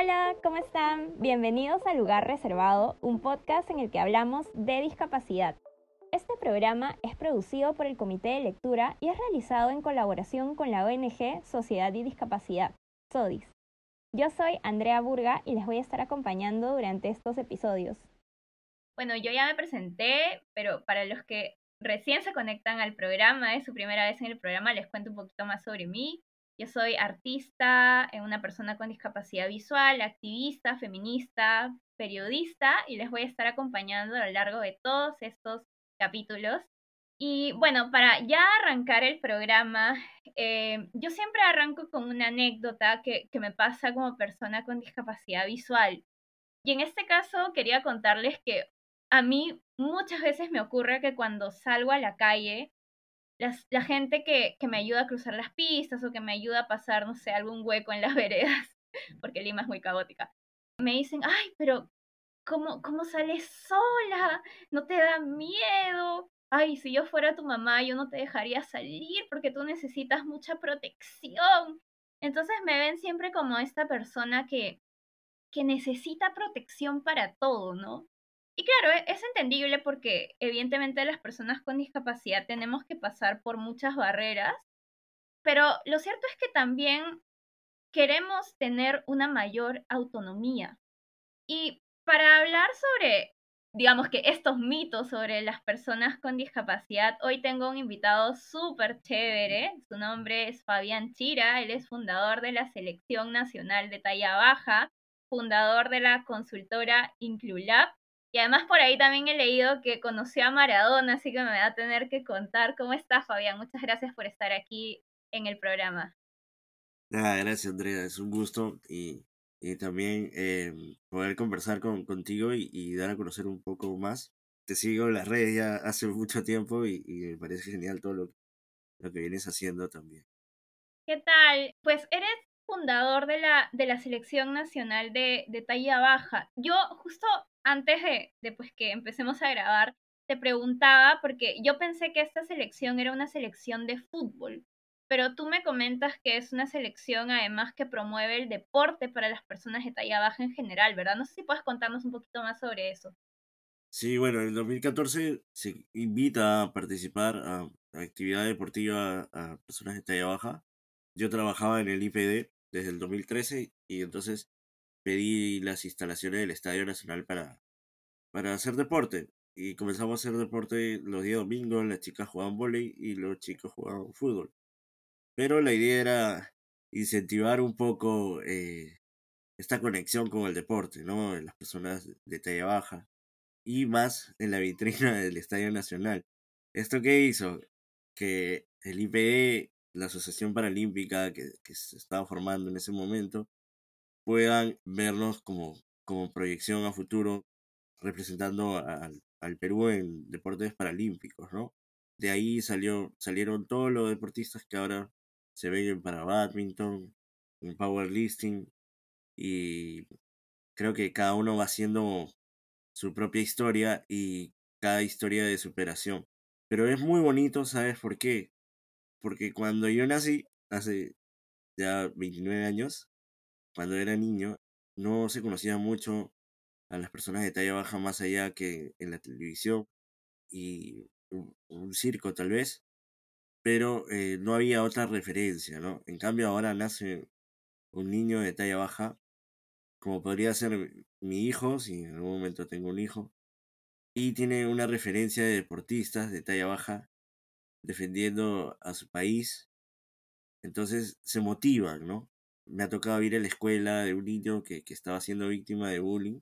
Hola, ¿cómo están? Bienvenidos a Lugar Reservado, un podcast en el que hablamos de discapacidad. Este programa es producido por el Comité de Lectura y es realizado en colaboración con la ONG Sociedad y Discapacidad, SODIS. Yo soy Andrea Burga y les voy a estar acompañando durante estos episodios. Bueno, yo ya me presenté, pero para los que recién se conectan al programa, es su primera vez en el programa, les cuento un poquito más sobre mí. Yo soy artista, eh, una persona con discapacidad visual, activista, feminista, periodista y les voy a estar acompañando a lo largo de todos estos capítulos. Y bueno, para ya arrancar el programa, eh, yo siempre arranco con una anécdota que, que me pasa como persona con discapacidad visual. Y en este caso quería contarles que a mí muchas veces me ocurre que cuando salgo a la calle, la gente que, que, me ayuda a cruzar las pistas o que me ayuda a pasar, no sé, algún hueco en las veredas, porque Lima es muy caótica, me dicen, ay, pero ¿cómo, cómo sales sola? ¿No te da miedo? Ay, si yo fuera tu mamá, yo no te dejaría salir porque tú necesitas mucha protección. Entonces me ven siempre como esta persona que, que necesita protección para todo, ¿no? Y claro, e, es entendible porque evidentemente las personas con discapacidad tenemos que pasar por muchas barreras, pero lo cierto es que también queremos tener una mayor autonomía. Y para hablar sobre, digamos que estos mitos sobre las personas con discapacidad, hoy tengo un invitado súper chévere. Su nombre es Fabián Chira, él es fundador de la Selección Nacional de Talla Baja, fundador de la consultora Inclulab y además por ahí también he leído que conoció a Maradona, así que me va a tener que contar. ¿Cómo estás, Fabián? Muchas gracias por estar aquí en el programa. Nada, gracias, Andrea. Es un gusto y, también eh, poder conversar con, contigo y, dar a conocer un poco más. Te sigo en las redes ya hace mucho tiempo y, me parece genial todo lo, lo que vienes haciendo también. ¿Qué tal? Pues eres fundador de la, de la selección nacional de, de talla baja. Yo justo antes de, pues, que empecemos a grabar, te preguntaba, porque yo pensé que esta selección era una selección de fútbol, pero tú me comentas que es una selección además que promueve el deporte para las personas de talla baja en general, ¿verdad? No sé si puedes contarnos un poquito más sobre eso. Sí, bueno, en el 2014 se invita a participar a, actividad deportiva a, personas de talla baja. Yo trabajaba en el IPD desde el 2013 y entonces pedí las instalaciones del Estadio Nacional para, para hacer deporte. Y comenzamos a hacer deporte los días domingos, las chicas jugaban volei y los chicos jugaban fútbol. Pero la idea era incentivar un poco eh, esta conexión con el deporte, ¿no? En las personas de talla baja y más en la vitrina del Estadio Nacional. ¿Esto qué hizo? Que el IPE, la Asociación Paralímpica que, que se estaba formando en ese momento, puedan vernos como, como proyección a futuro representando al, al Perú en deportes paralímpicos, ¿no? De ahí salió, salieron todos los deportistas que ahora se ven para badminton, en powerlifting, y creo que cada uno va haciendo su propia historia y cada historia de superación. Pero es muy bonito, ¿sabes por qué? Porque cuando yo nací, hace ya 29 años, cuando era niño, no se conocía mucho a las personas de talla baja más allá que en la televisión y un, circo tal vez, pero eh, no había otra referencia, ¿no? En cambio ahora nace un niño de talla baja, como podría ser mi hijo, si en algún momento tengo un hijo, y tiene una referencia de deportistas de talla baja defendiendo a su país, entonces se motivan, ¿no? Me ha tocado ir a la escuela de un niño que, que estaba siendo víctima de bullying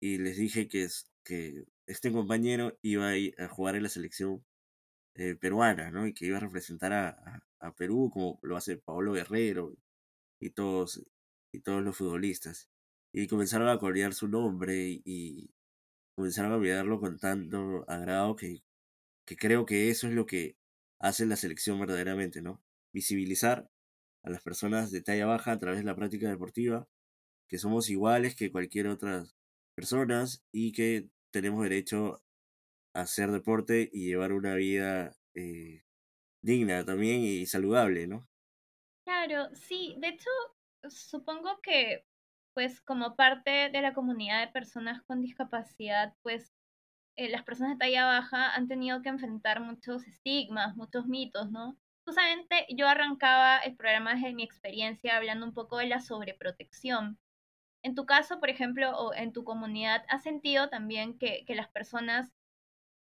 y les dije que, que este compañero iba a, jugar en la selección eh, peruana, ¿no? Y que iba a representar a, a, Perú como lo hace Pablo Guerrero y todos, y todos los futbolistas. Y comenzaron a corear su nombre y, comenzaron a mirarlo con tanto agrado que, que creo que eso es lo que hace la selección verdaderamente, ¿no? Visibilizar a las personas de talla baja a través de la práctica deportiva, que somos iguales que cualquier otra personas y que tenemos derecho a hacer deporte y llevar una vida eh, digna también y saludable, ¿no? Claro, sí, de hecho, supongo que pues como parte de la comunidad de personas con discapacidad, pues eh, las personas de talla baja han tenido que enfrentar muchos estigmas, muchos mitos, ¿no? Justamente yo arrancaba el programa desde mi experiencia hablando un poco de la sobreprotección. En tu caso, por ejemplo, o en tu comunidad, ¿has sentido también que, que las personas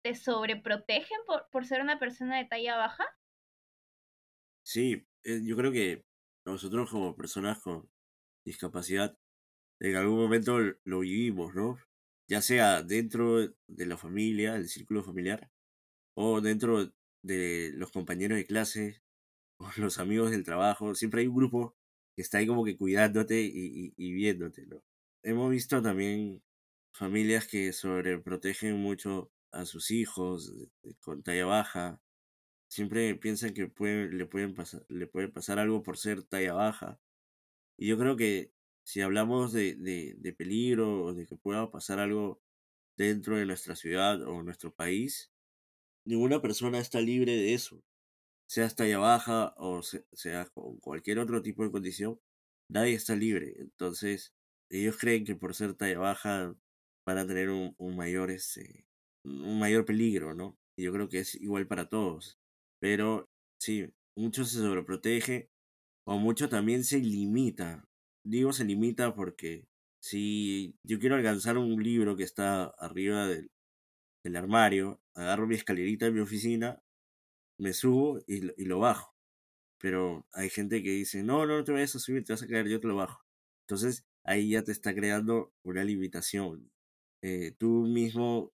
te sobreprotegen por, por ser una persona de talla baja? Sí, eh, yo creo que nosotros como personas con discapacidad en algún momento lo vivimos, ¿no? Ya sea dentro de la familia, el círculo familiar, o dentro de los compañeros de clase, los amigos del trabajo. Siempre hay un grupo que está ahí como que cuidándote y, y, viéndote, ¿no? Hemos visto también familias que sobreprotegen mucho a sus hijos con talla baja. Siempre piensan que le, pueden pasar, le puede pasar algo por ser talla baja. Y yo creo que si hablamos de, de, de peligro o de que pueda pasar algo dentro de nuestra ciudad o nuestro país, ninguna persona está libre de eso. Sea talla baja o sea con cualquier otro tipo de condición, nadie está libre. Entonces, ellos creen que por ser talla baja van a tener un, un mayor este, un mayor peligro, ¿no? Yo creo que es igual para todos. Pero sí, mucho se sobreprotege o mucho también se limita. Digo se limita porque si yo quiero alcanzar un libro que está arriba del, del armario, agarro mi escalerita de mi oficina, me subo y, y lo bajo. Pero hay gente que dice, no, no, te vayas a subir, te vas a caer, yo te lo bajo. Entonces ahí ya te está creando una limitación. Eh, tú mismo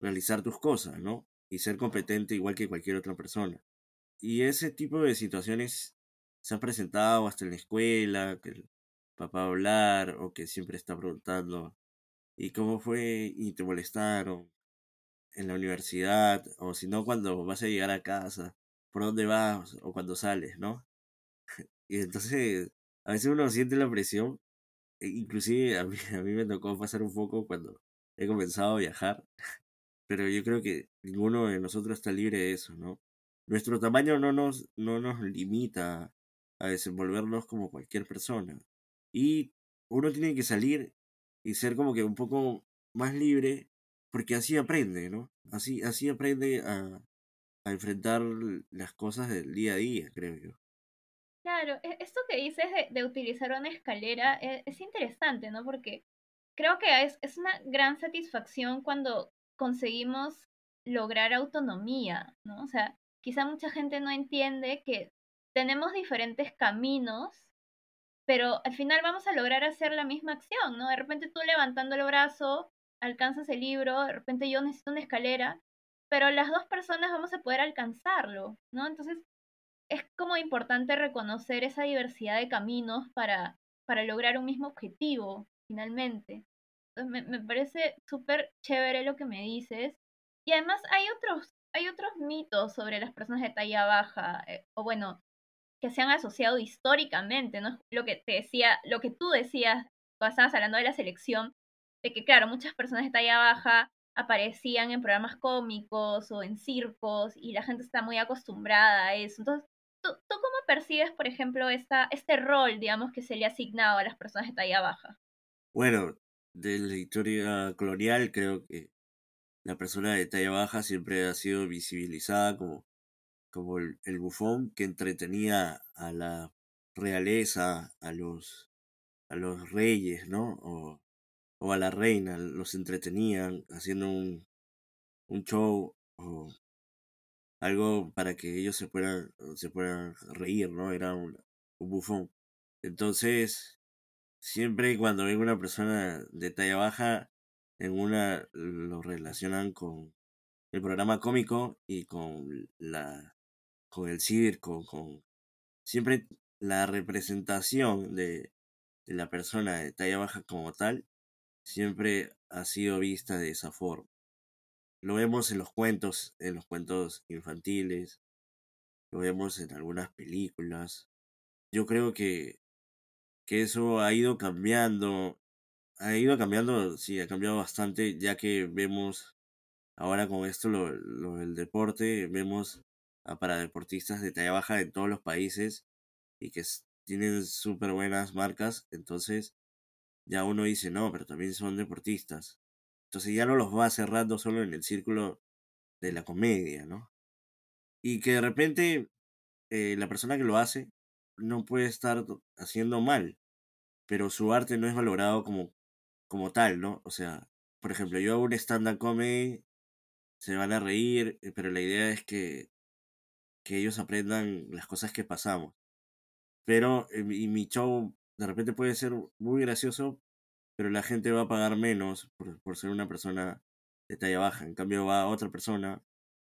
realizar tus cosas, ¿no? Y ser competente igual que cualquier otra persona. Y ese tipo de situaciones se han presentado hasta en la escuela, que el papá hablar o que siempre está preguntando, ¿y cómo fue? Y te molestaron en la universidad, o si no, cuando vas a llegar a casa, por dónde vas o cuando sales, ¿no? y entonces, a veces uno siente la presión, e inclusive a mí, a mí me tocó pasar un poco cuando he comenzado a viajar, pero yo creo que ninguno de nosotros está libre de eso, ¿no? Nuestro tamaño no nos, no nos limita a desenvolvernos como cualquier persona. Y uno tiene que salir y ser como que un poco más libre, porque así aprende, ¿no? Así, así aprende a, a enfrentar las cosas del día a día, creo yo. Claro, e, esto que dices de, de utilizar una escalera es, es, interesante, ¿no? Porque creo que es, es una gran satisfacción cuando conseguimos lograr autonomía, ¿no? O sea, quizá mucha gente no entiende que tenemos diferentes caminos, pero al final vamos a lograr hacer la misma acción, ¿no? De repente tú levantando el brazo alcanzas el libro, de repente yo necesito una escalera, pero las dos personas vamos a poder alcanzarlo, ¿no? Entonces, es como importante reconocer esa diversidad de caminos para, para lograr un mismo objetivo, finalmente me, me parece súper chévere lo que me dices. Y además hay otros, hay otros mitos sobre las personas de talla baja, eh, o bueno, que se han asociado históricamente, ¿no? Lo que te decía, lo que tú decías cuando estabas hablando de la selección, de que claro, muchas personas de talla baja aparecían en programas cómicos o en circos y la gente está muy acostumbrada a eso. Entonces, ¿tú, cómo percibes, por ejemplo, esta, este rol, digamos, que se le ha asignado a las personas de talla baja? Bueno, de la historia colonial, creo que la persona de talla baja siempre ha sido visibilizada como, como el, el bufón que entretenía a la realeza, a los, a los reyes, ¿no? O, o a la reina, los entretenían haciendo un, un show o algo para que ellos se puedan, se puedan reír, ¿no? Era un, un bufón. Entonces, siempre cuando ven una persona de talla baja, en una lo relacionan con el programa cómico y con la con el circo, con siempre la representación de, de la persona de talla baja como tal siempre ha sido vista de esa forma. Lo vemos en los cuentos, en los cuentos infantiles, lo vemos en algunas películas. Yo creo que que eso ha ido cambiando, ha ido cambiando, sí, ha cambiado bastante, ya que vemos ahora con esto lo, lo del deporte, vemos a para deportistas de talla baja en todos los países y que tienen súper buenas marcas, entonces ya uno dice, no, pero también son deportistas. Entonces ya no los va cerrando solo en el círculo de la comedia, ¿no? Y que de repente eh, la persona que lo hace no puede estar haciendo mal, pero su arte no es valorado como, como tal, ¿no? O sea, por ejemplo, yo hago un stand-up comedy, se van a reír, eh, pero la idea es que, que ellos aprendan las cosas que pasamos. Pero eh, y mi show de repente puede ser muy gracioso, pero la gente va a pagar menos por, por ser una persona de talla baja. En cambio va otra persona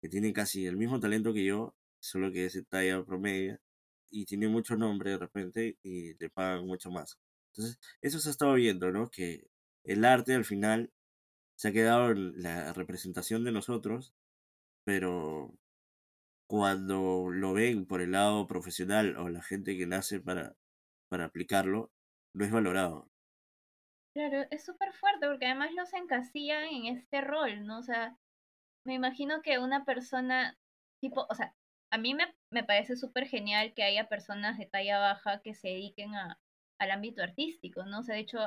que tiene casi el mismo talento que yo, solo que es de talla promedia, y tiene mucho nombre de repente y le pagan mucho más. Entonces, eso se ha estado viendo, ¿no? Que el arte al final se ha quedado en la representación de nosotros, pero cuando lo ven por el lado profesional o la gente que nace para, para aplicarlo, no es valorado. Claro, es súper fuerte porque además los encasillan en este rol, ¿no? O sea, me imagino que una persona, tipo, o sea, a mí me, me parece súper genial que haya personas de talla baja que se dediquen a, al ámbito artístico, ¿no? O sea, de hecho,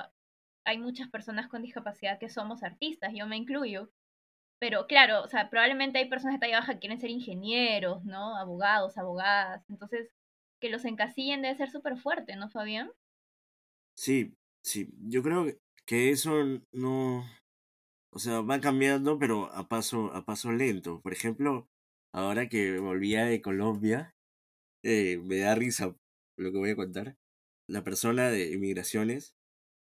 hay muchas personas con discapacidad que somos artistas, yo me incluyo. Pero claro, o sea, probablemente hay personas de talla baja que quieren ser ingenieros, ¿no? Abogados, abogadas. Entonces, que los encasillen debe ser súper fuerte, ¿no, Fabián? Sí, sí. Yo creo que eso no. O sea, va cambiando, pero a paso, a paso lento. Por ejemplo, ahora que volvía de Colombia, eh, me da risa lo que voy a contar. La persona de inmigraciones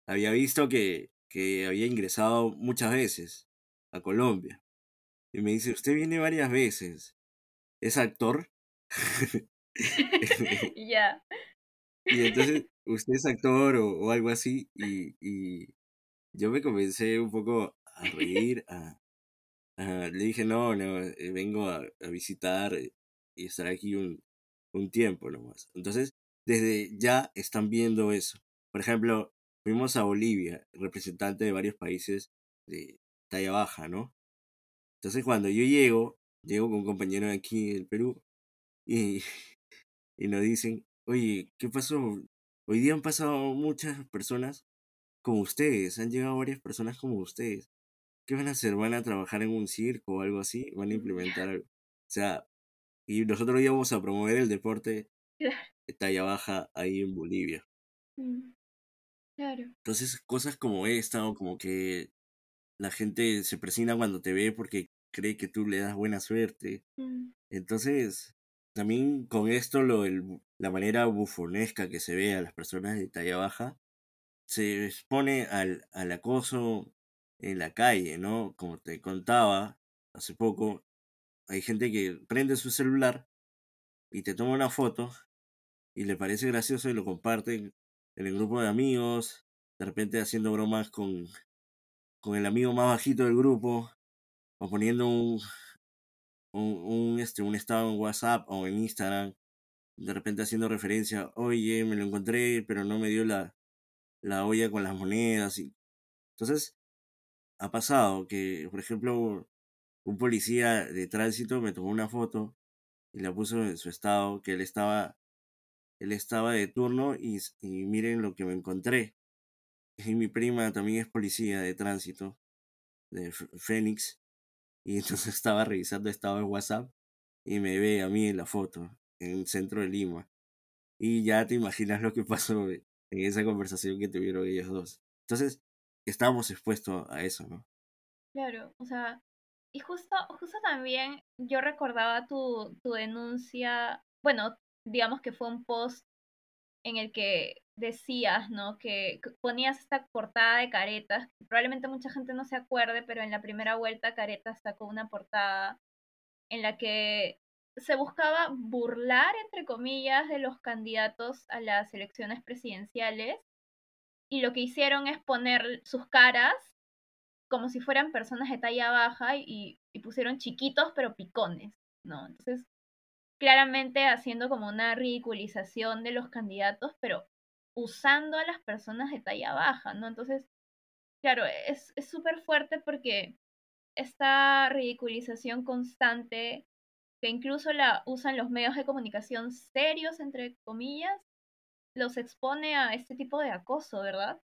había visto que, que había ingresado muchas veces a Colombia. Y me dice, usted viene varias veces. ¿Es actor? Ya. Y entonces, usted es actor o, o algo así. Y, y yo me comencé un poco a reír. A, a- le dije, no, no, eh, vengo a, a visitar eh, y estar aquí un, un tiempo nomás. Entonces, desde ya están viendo eso. Por ejemplo, fuimos a Bolivia, representante de varios países de talla baja, ¿no? Entonces, cuando yo llego, llego con un compañero de aquí del Perú y, y nos dicen, oye, ¿qué pasó? Hoy día han pasado muchas personas como ustedes, han llegado varias personas como ustedes. ¿Qué van a hacer? ¿Van a trabajar en un circo o algo así? ¿Van a implementar algo? O sea, y nosotros íbamos a promover el deporte Claro. de talla baja ahí en Bolivia. Mm, Claro. Entonces, cosas como esta o como que la gente se presina cuando te ve porque cree que tú le das buena suerte. Mm, Entonces, también con esto, lo, el la manera bufonesca que se ve a las personas de talla baja, se expone al, al acoso en la calle, ¿no? Como te contaba hace poco, hay gente que prende su celular y te toma una foto y le parece gracioso y lo comparten en el grupo de amigos, de repente haciendo bromas con, con el amigo más bajito del grupo, o poniendo un, un, este, un estado en WhatsApp o en Instagram, de repente haciendo referencia, oye, me lo encontré, pero no me dio la, la olla con las monedas. Y... Entonces, ha pasado que, por ejemplo, un policía de tránsito me tomó una foto y la puso en su estado, que él estaba, él estaba de turno y, y miren lo que me encontré. Y mi prima también es policía de tránsito, de Fénix, y entonces estaba revisando estado en WhatsApp y me ve a mí en la foto, en el centro de Lima. Y ya te imaginas lo que pasó en esa conversación que tuvieron ellos dos. Entonces, estábamos expuestos a eso, ¿no? Claro, o sea, y justo, justo también yo recordaba tu, tu denuncia, bueno, digamos que fue un post en el que decías, ¿no? Que ponías esta portada de Caretas, probablemente mucha gente no se acuerde, pero en la primera vuelta Caretas sacó una portada en la que se buscaba burlar, entre comillas, de los candidatos a las elecciones presidenciales y lo que hicieron es poner sus caras como si fueran personas de talla baja y, y pusieron chiquitos pero picones, ¿no? Entonces, claramente haciendo como una ridiculización de los candidatos, pero usando a las personas de talla baja, ¿no? Entonces, claro, es es súper fuerte porque esta ridiculización constante que incluso la usan los medios de comunicación serios, entre comillas, los expone a este tipo de acoso, ¿verdad?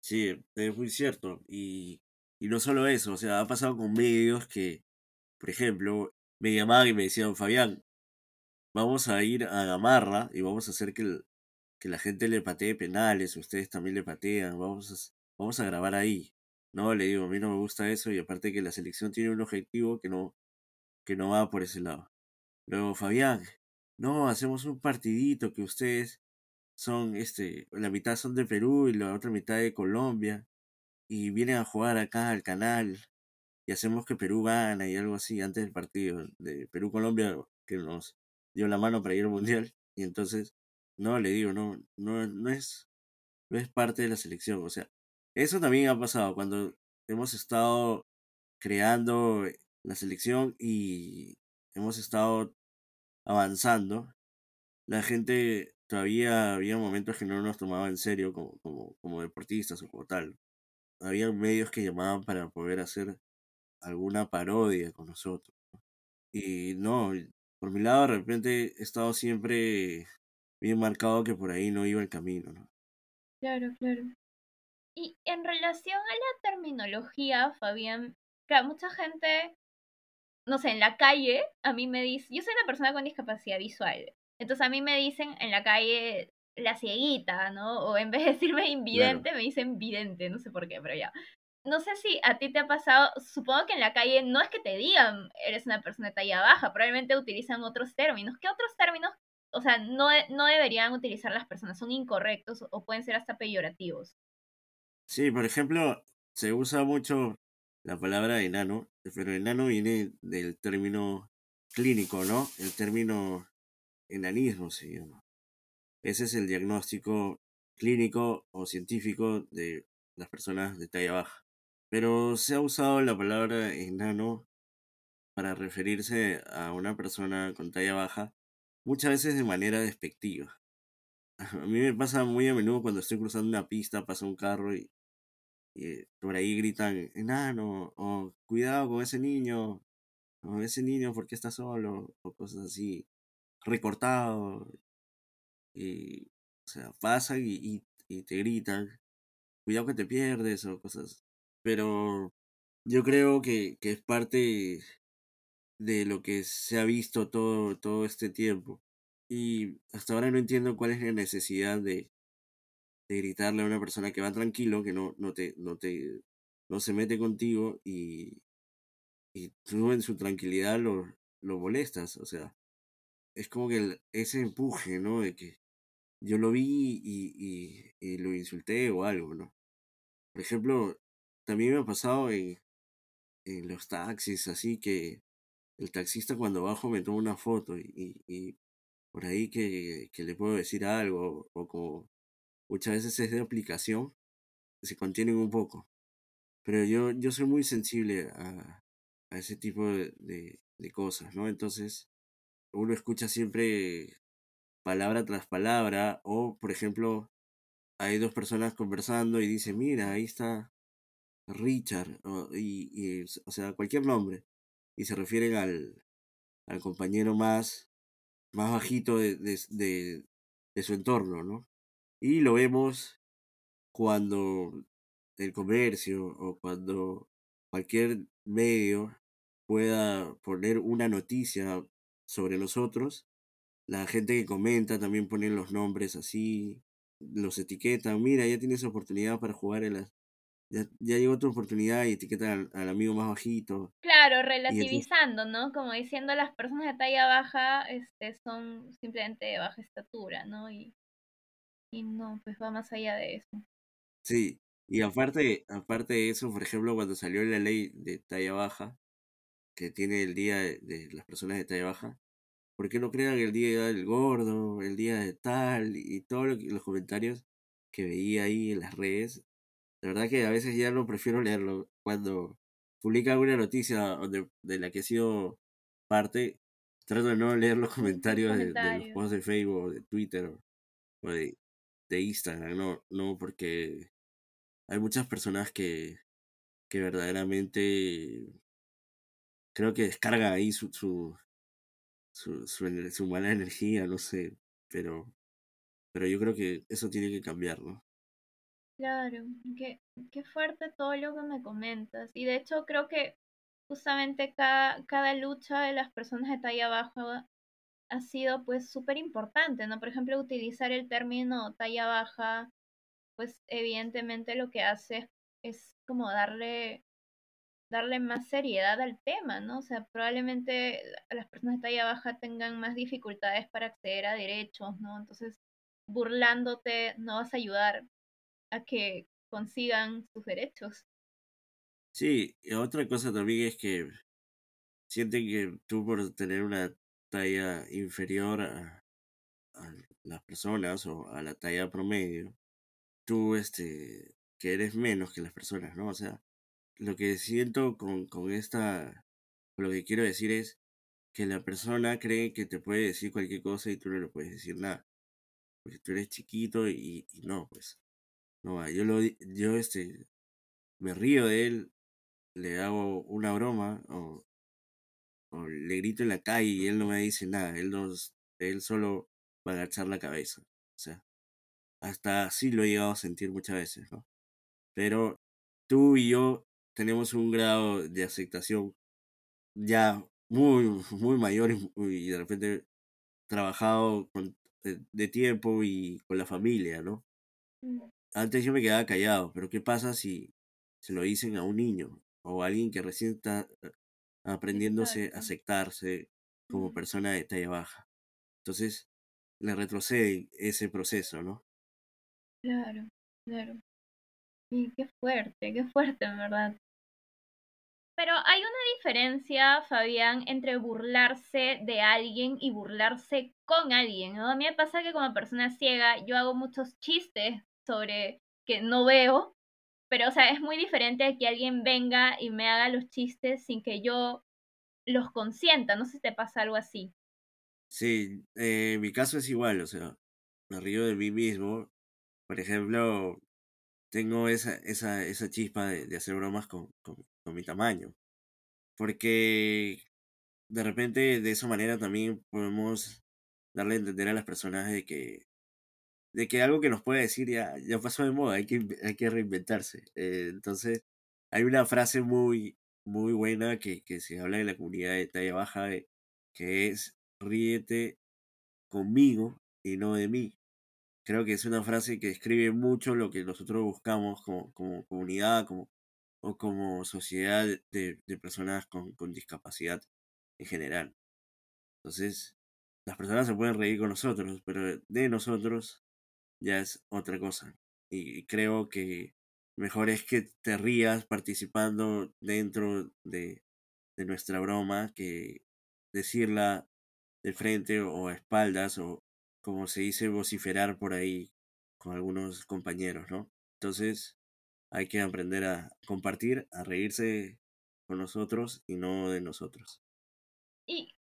Sí, es muy cierto. Y, y no solo eso, o sea, ha pasado con medios que, por ejemplo, me llamaban y me decían, Fabián, vamos a ir a Gamarra y vamos a hacer que, que la gente le patee penales, ustedes también le patean, vamos a, vamos a grabar ahí. No, le digo, a mí no me gusta eso y aparte que la selección tiene un objetivo que no, que no va por ese lado. Luego, Fabián, no, hacemos un partidito que ustedes son, este, la mitad son de Perú y la otra mitad de Colombia y vienen a jugar acá al canal y hacemos que Perú gana y algo así antes del partido de Perú-Colombia que nos dio la mano para ir al Mundial y entonces, no, le digo, no, no, no es, no es parte de la selección, o sea, eso también ha pasado cuando hemos estado creando la selección y hemos estado avanzando. La gente todavía había momentos que no nos tomaba en serio como, como, como deportistas o como tal. Había medios que llamaban para poder hacer alguna parodia con nosotros. Y no, por mi lado de repente he estado siempre bien marcado que por ahí no iba el camino, ¿no? Claro, claro. Y en relación a la terminología, Fabián, claro, mucha gente, no sé, en la calle, a mí me dice, yo soy una persona con discapacidad visual, entonces a mí me dicen en la calle la cieguita, ¿no? O en vez de decirme invidente, me dicen vidente, no sé por qué, pero ya. No sé si a ti te ha pasado, supongo que en la calle no es que te digan eres una persona de talla baja, probablemente utilizan otros términos. ¿Qué otros términos, sea, no, no deberían utilizar las personas? ¿Son incorrectos o pueden ser hasta peyorativos? Sí, por ejemplo, se usa mucho la palabra enano, pero enano viene del término clínico, ¿no? El término enanismo se llama. Ese es el diagnóstico clínico o científico de las personas de talla baja. Pero se ha usado la palabra enano para referirse a una persona con talla baja muchas veces de manera despectiva. A mí me pasa muy a menudo cuando estoy cruzando una pista, pasa un carro y, y por ahí gritan, enano, o cuidado con ese niño, o ese niño porque está solo, o cosas así, recortado. Y, o sea, pasan y, y, te gritan, cuidado que te pierdes, o cosas. Pero yo creo que, que es parte de lo que se ha visto todo, todo este tiempo. Y hasta ahora no entiendo cuál es la necesidad de, de gritarle a una persona que va tranquilo, que no, no te, no te, no se mete contigo y, y tú en su tranquilidad lo, lo molestas, o sea, es como que ese empuje, ¿no? De que yo lo vi y, y, y, lo insulté o algo, ¿no? Por ejemplo, también me ha pasado en, en los taxis, así que el taxista cuando bajo me toma una foto y, y por ahí que, que le puedo decir algo o como muchas veces es de aplicación, se contienen un poco. Pero yo, yo soy muy sensible a, a ese tipo de, de, cosas, ¿no? Entonces, uno escucha siempre palabra tras palabra, o por ejemplo, hay dos personas conversando y dice, mira, ahí está Richard, o, y, y, o sea, cualquier nombre, y se refieren al, al compañero más, más bajito de, de, de, de su entorno, ¿no? Y lo vemos cuando el comercio o cuando cualquier medio pueda poner una noticia sobre nosotros, la gente que comenta también pone los nombres así, los etiquetan, mira, ya tienes oportunidad para jugar en las... Ya, ya llegó tu oportunidad y etiquetan al, amigo más bajito. Claro, relativizando, ¿no? Como diciendo las personas de talla baja este, son simplemente de baja estatura, ¿no? Y y no, pues va más allá de eso. Sí, y aparte, aparte de eso, por ejemplo, cuando salió la ley de talla baja, que tiene el día de, las personas de talla baja, ¿por qué no crean el día del gordo, el día de tal, y todos los comentarios que veía ahí en las redes? La verdad que a veces ya no prefiero leerlo. Cuando publica alguna noticia donde, de la que he sido parte, trato de no leer los comentarios, De, los posts de Facebook de Twitter o de de Instagram, no, no, porque hay muchas personas que, que verdaderamente creo que descargan ahí su, su, su, su, mala energía, no sé, pero, pero yo creo que eso tiene que cambiar, ¿no? Claro, qué, qué fuerte todo lo que me comentas. Y de hecho creo que justamente cada, cada lucha de las personas de talla baja ha sido pues súper importante, ¿no? Por ejemplo, utilizar el término talla baja, pues evidentemente lo que hace es como darle darle más seriedad al tema, ¿no? O sea, probablemente las personas de talla baja tengan más dificultades para acceder a derechos, ¿no? Entonces, burlándote no vas a ayudar que consigan sus derechos. Sí, otra cosa también es que sienten que tú por tener una talla inferior a, las personas o a la talla promedio, tú este que eres menos que las personas, ¿no? O sea, lo que siento con, con esta, lo que quiero decir es que la persona cree que te puede decir cualquier cosa y tú no le puedes decir nada. Porque tú eres chiquito y, y no, pues. No, yo lo yo este me río de él, le hago una broma o, le grito en la calle y él no me dice nada, él no, él solo va a agachar la cabeza. O sea, hasta así lo he llegado a sentir muchas veces, ¿no? Pero tú y yo tenemos un grado de aceptación ya muy, muy mayor y, de repente trabajado de, de, tiempo y con la familia, ¿no? Antes yo me quedaba callado, pero ¿qué pasa si se lo dicen a un niño o a alguien que recién está eh, aprendiéndose a aceptarse como persona de talla baja? Entonces, le retrocede ese proceso, ¿no? Claro, claro. Y qué fuerte, qué fuerte, en verdad. Pero hay una diferencia, Fabián, entre burlarse de alguien y burlarse con alguien, ¿no? A mí me pasa que como persona ciega yo hago muchos chistes sobre que no veo, pero o sea, es muy diferente a que alguien venga y me haga los chistes sin que yo los consienta, no sé si te pasa algo así. Sí, eh, mi caso es igual, o sea, me río de mí mismo. Por ejemplo, tengo esa, esa, esa chispa de, de hacer bromas con, con, con mi tamaño. Porque de repente de esa manera también podemos darle a entender a las personas de que de que algo que nos puede decir ya, ya pasó de moda, hay que, hay que reinventarse. Eh, entonces, hay una frase muy, muy buena que, que se habla en la comunidad de talla baja, que es ríete conmigo y no de mí. Creo que es una frase que describe mucho lo que nosotros buscamos como, como comunidad, como, o como sociedad de, de personas con, con discapacidad en general. Entonces, las personas se pueden reír con nosotros, pero de nosotros ya es otra cosa. Y creo que mejor es que te rías participando dentro de, de nuestra broma que decirla de frente o a espaldas o como se dice vociferar por ahí con algunos compañeros, ¿no? Entonces hay que aprender a compartir, a reírse con nosotros y no de nosotros. Y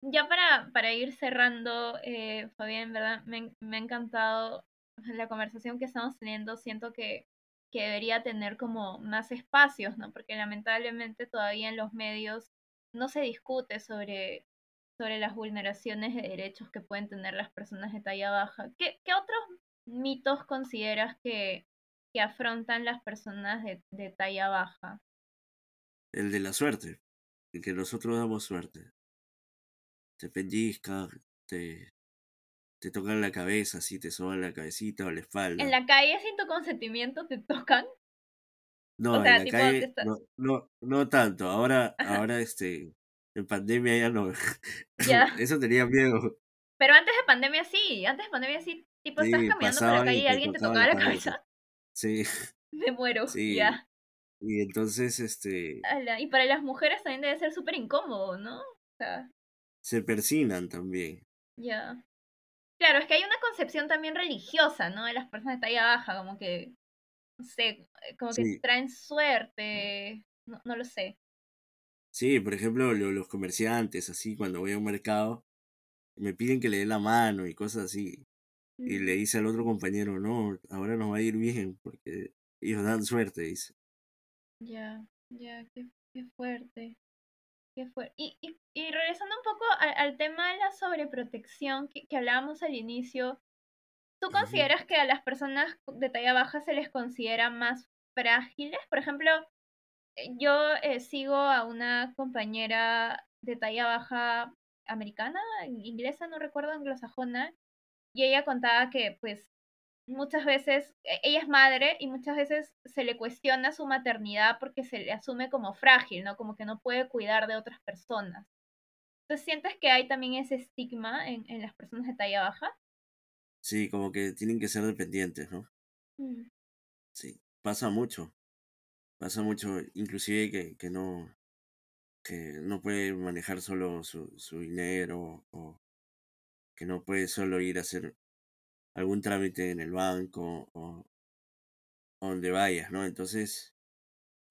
ya para, para ir cerrando, eh, Fabián, ¿verdad? Me, me ha encantado la conversación que estamos teniendo. Siento que, que debería tener como más espacios, ¿no? Porque lamentablemente todavía en los medios no se discute sobre, sobre las vulneraciones de derechos que pueden tener las personas de talla baja. ¿Qué, qué otros mitos consideras que, que afrontan las personas de, de talla baja? El de la suerte, el que nosotros damos suerte. Te pellizcan, te, te tocan la cabeza, así te soban la cabecita o la espalda. ¿En la calle sin tu consentimiento te tocan? No, o sea, en la tipo, calle está- no, no, no tanto. Ahora, ahora este, en pandemia ya no. Ya. Eso tenía miedo. Pero antes de pandemia sí, antes de pandemia sí, tipo estás caminando por la calle y alguien te tocaba la la cabeza. cabeza. Sí, Me muero, sí. ya. Y entonces, este, Ala, Y para las mujeres también debe ser súper incómodo, ¿no? O sea, se persinan también. ya. Claro, es que hay una concepción también religiosa, ¿no? De las personas de talla baja, como que, no sé, como que Sí, traen suerte, no, no lo sé. sí, por ejemplo, lo- los comerciantes, así, cuando voy a un mercado, me piden que le dé la mano y cosas así. Y le Mm, dice al otro compañero, no, ahora nos va a ir bien, porque ellos dan suerte, dice. Ya, ya, qué, qué fuerte. Qué fuerte. Y, y, y regresando un poco al, al tema de la sobreprotección que, que hablábamos al inicio, ¿Tú consideras que a las personas de talla baja se les considera más frágiles? Por ejemplo, eh, yo eh, sigo a una compañera de talla baja americana, inglesa, no recuerdo, anglosajona, y ella contaba que pues muchas veces, e, ella es madre y muchas veces se le cuestiona su maternidad porque se le asume como frágil, ¿no? Como que no puede cuidar de otras personas. Entonces, ¿sientes que hay también ese estigma en, en las personas de talla baja? Sí, como que tienen que ser dependientes, ¿no? Mm. Sí, pasa mucho. Pasa mucho, inclusive que, que no que no puede manejar solo su, su dinero o que no puede solo ir a hacer algún trámite en el banco o, donde vayas, ¿no? Entonces,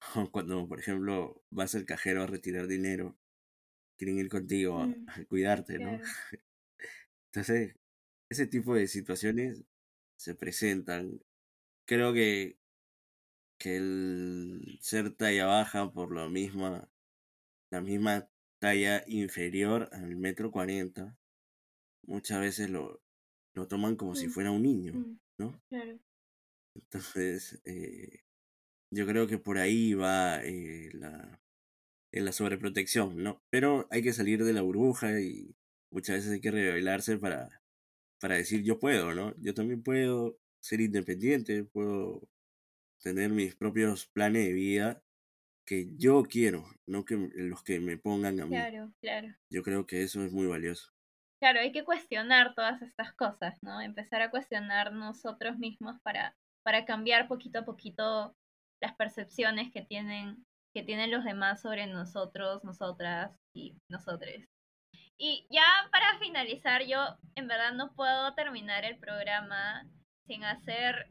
cuando, por ejemplo, vas al cajero a retirar dinero, quieren ir contigo a, Mm, a cuidarte, ¿no? Entonces, ese tipo de situaciones se presentan. Creo que, que el ser talla baja por la misma, la misma talla inferior al metro cuarenta, muchas veces lo, lo toman como si Mm, fuera un niño, mm, ¿no? claro. Entonces, eh, yo creo que por ahí va eh, la, en la sobreprotección, ¿no? Pero hay que salir de la burbuja y muchas veces hay que revelarse para, para decir yo puedo, ¿no? Yo también puedo ser independiente, puedo tener mis propios planes de vida que yo quiero, no que los que me pongan a mí. Claro, claro. Yo creo que eso es muy valioso. Claro, hay que cuestionar todas estas cosas, ¿no? Empezar a cuestionar nosotros mismos para, para cambiar poquito a poquito las percepciones que tienen, que tienen los demás sobre nosotros, nosotras y nosotres. Y ya para finalizar, yo en verdad no puedo terminar el programa sin hacer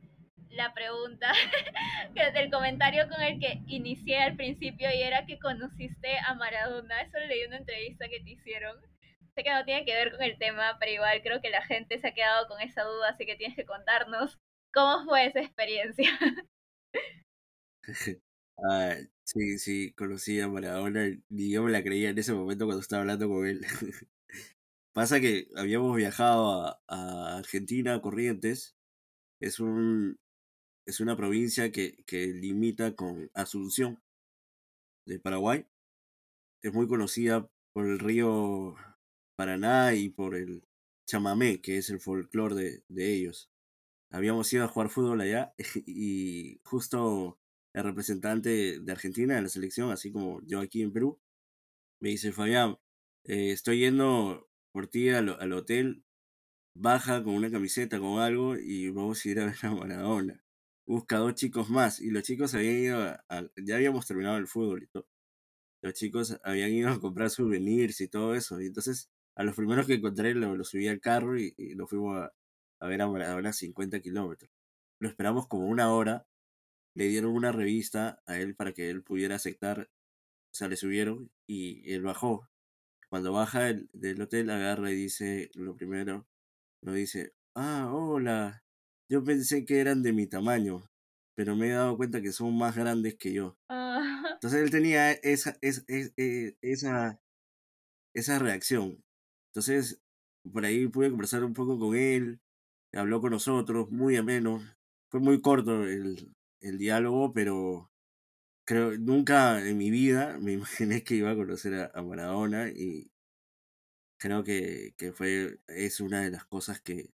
la pregunta del comentario con el que inicié al principio y era que conociste a Maradona. Eso leí en una entrevista que te hicieron. Sé que no tiene que ver con el tema, pero igual creo que la gente se ha quedado con esa duda, así que tienes que contarnos cómo fue esa experiencia. Ah, sí, sí, conocí a Maradona, ni yo me la creía en ese momento cuando estaba hablando con él. Pasa que habíamos viajado a, Argentina, Corrientes, es un es una provincia que, que limita con Asunción de Paraguay. Es muy conocida por el río Paraná y por el chamamé, que es el folclore de, de ellos. Habíamos ido a jugar fútbol allá y justo el representante de Argentina de la selección, así como yo aquí en Perú, me dice, Fabián, eh, estoy yendo por ti al, al hotel, baja con una camiseta, con algo, y vamos a ir a ver a Maradona. Busca dos chicos más, y los chicos habían ido, a, ya habíamos terminado el fútbol y todo. Los chicos habían ido a comprar souvenirs y todo eso, y entonces a los primeros que encontré lo, lo subí al carro y, y lo fuimos a, a ver a Maradona a 50 kilómetros. Lo esperamos como una hora, le dieron una revista a él para que él pudiera aceptar, o sea, le subieron y él bajó. Cuando baja el- del hotel, agarra y dice lo primero, nos dice, ah, hola, yo pensé que eran de mi tamaño, pero me he dado cuenta que son más grandes que yo. Ah, Entonces él tenía esa, es- es- eh, esa, esa reacción. Entonces, por ahí pude conversar un poco con él, habló con nosotros, muy ameno. Fue muy corto el, el diálogo, pero creo nunca en mi vida me imaginé que iba a conocer a, a Maradona y creo que, que fue, es una de las cosas que,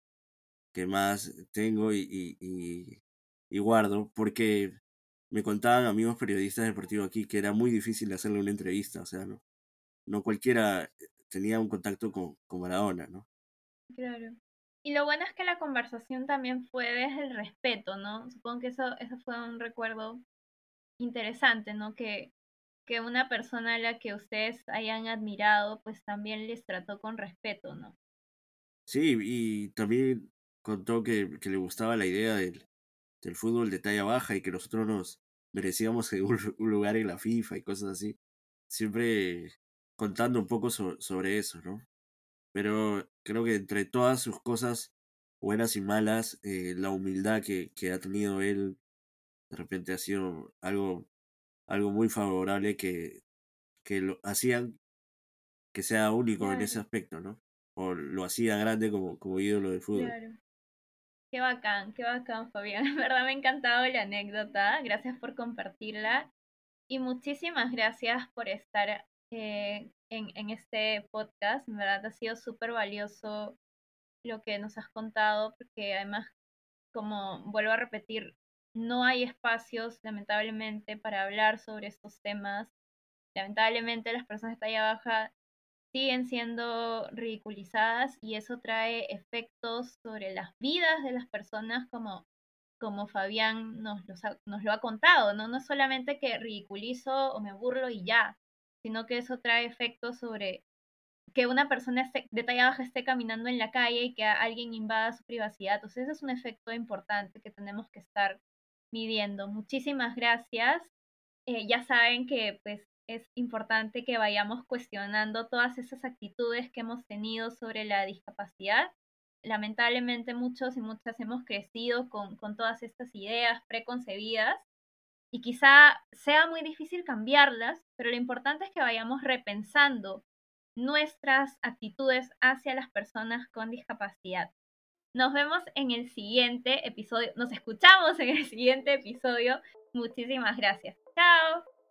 que más tengo y, y, y, guardo, porque me contaban amigos periodistas deportivos aquí que era muy difícil hacerle una entrevista, o sea, no, no cualquiera tenía un contacto con, con Maradona, ¿no? claro. Y lo bueno es que la conversación también fue desde el respeto, ¿no? Supongo que eso, eso fue un recuerdo interesante, ¿no? Que, que una persona a la que ustedes hayan admirado, pues también les trató con respeto, ¿no? Sí, y también contó que, que le gustaba la idea del, del fútbol de talla baja y que nosotros nos merecíamos un, un lugar en la FIFA y cosas así. Siempre contando un poco so- sobre eso, ¿no? Pero creo que entre todas sus cosas buenas y malas, eh, la humildad que, que ha tenido él de repente ha sido algo, algo muy favorable que, que lo hacían que sea único en ese aspecto, ¿no? O lo hacía grande como, como ídolo del fútbol. Claro. Qué bacán, qué bacán, Fabián. En verdad me ha encantado la anécdota. Gracias por compartirla. Y muchísimas gracias por estar eh, en, en, este podcast. En verdad ha sido súper valioso lo que nos has contado, porque además, como vuelvo a repetir, no hay espacios, lamentablemente, para hablar sobre estos temas. Lamentablemente, las personas de talla baja siguen siendo ridiculizadas y eso trae efectos sobre las vidas de las personas como, como Fabián nos, nos lo ha contado, ¿no? No es solamente que ridiculizo o me burlo y ya, sino que eso trae efectos sobre que una persona de talla baja esté caminando en la calle y que alguien invada su privacidad. Entonces, ese es un efecto importante que tenemos que estar midiendo. Muchísimas gracias. Eh, ya saben que pues es importante que vayamos cuestionando todas esas actitudes que hemos tenido sobre la discapacidad. Lamentablemente muchos y muchas hemos crecido con, con todas estas ideas preconcebidas y quizá sea muy difícil cambiarlas, pero lo importante es que vayamos repensando nuestras actitudes hacia las personas con discapacidad. Nos vemos en el siguiente episodio, nos escuchamos en el siguiente episodio. Muchísimas gracias. Chao.